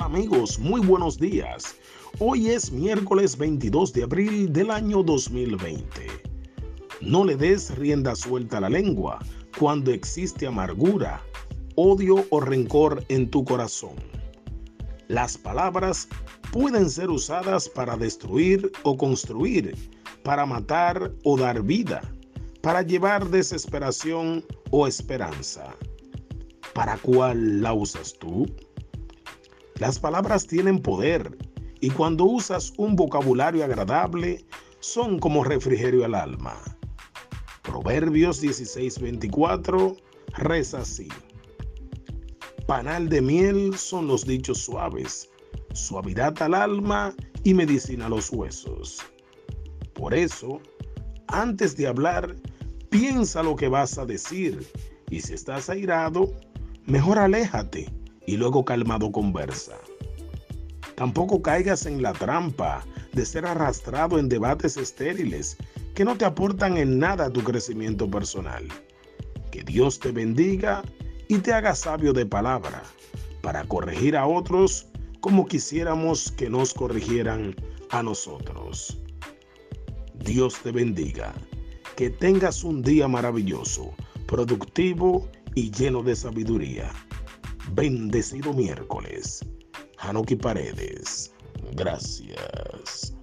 amigos, muy buenos días. Hoy es miércoles 22 de abril del año 2020. No le des rienda suelta a la lengua cuando existe amargura, odio o rencor en tu corazón. Las palabras pueden ser usadas para destruir o construir, para matar o dar vida, para llevar desesperación o esperanza. ¿Para cuál la usas tú? Las palabras tienen poder y cuando usas un vocabulario agradable son como refrigerio al alma. Proverbios 16:24 reza así. Panal de miel son los dichos suaves, suavidad al alma y medicina a los huesos. Por eso, antes de hablar, piensa lo que vas a decir y si estás airado, mejor aléjate y luego calmado conversa. Tampoco caigas en la trampa de ser arrastrado en debates estériles que no te aportan en nada a tu crecimiento personal. Que Dios te bendiga y te haga sabio de palabra para corregir a otros como quisiéramos que nos corrigieran a nosotros. Dios te bendiga. Que tengas un día maravilloso, productivo y lleno de sabiduría. Bendecido miércoles. Hanuki Paredes. Gracias.